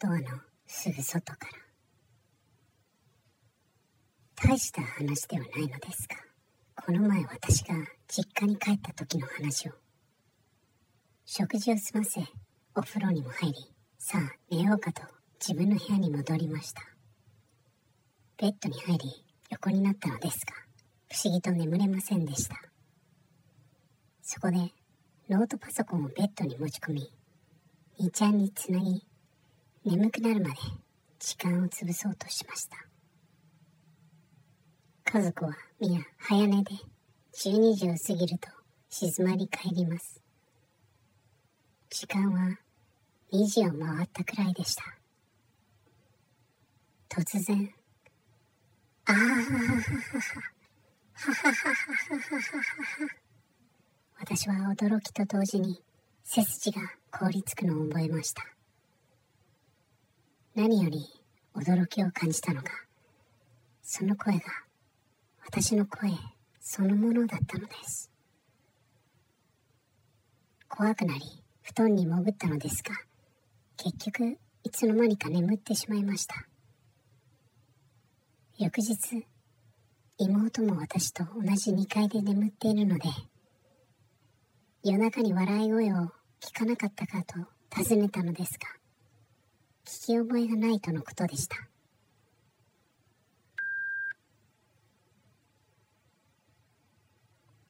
ドアのすぐ外から。大した話ではないのですがこの前私が実家に帰った時の話を。食事を済ませお風呂にも入りさあ寝ようかと自分の部屋に戻りました。ベッドに入り横になったのですが不思議と眠れませんでした。そこでノートパソコンをベッドに持ち込み2ちゃんにつなぎ眠くなるまで時間を潰そうとしました。家族は皆早寝で12時を過ぎると静まり返ります。時間は2時を回ったくらいでした。突然ああ私は驚きと同時に背筋が凍りつくのを覚えました。何より驚きを感じたのがその声が私の声そのものだったのです。怖くなり布団に潜ったのですが結局いつの間にか眠ってしまいました。翌日妹も私と同じ2階で眠っているので夜中に笑い声を聞かなかったかと尋ねたのですが聞き覚えがないとのことでした。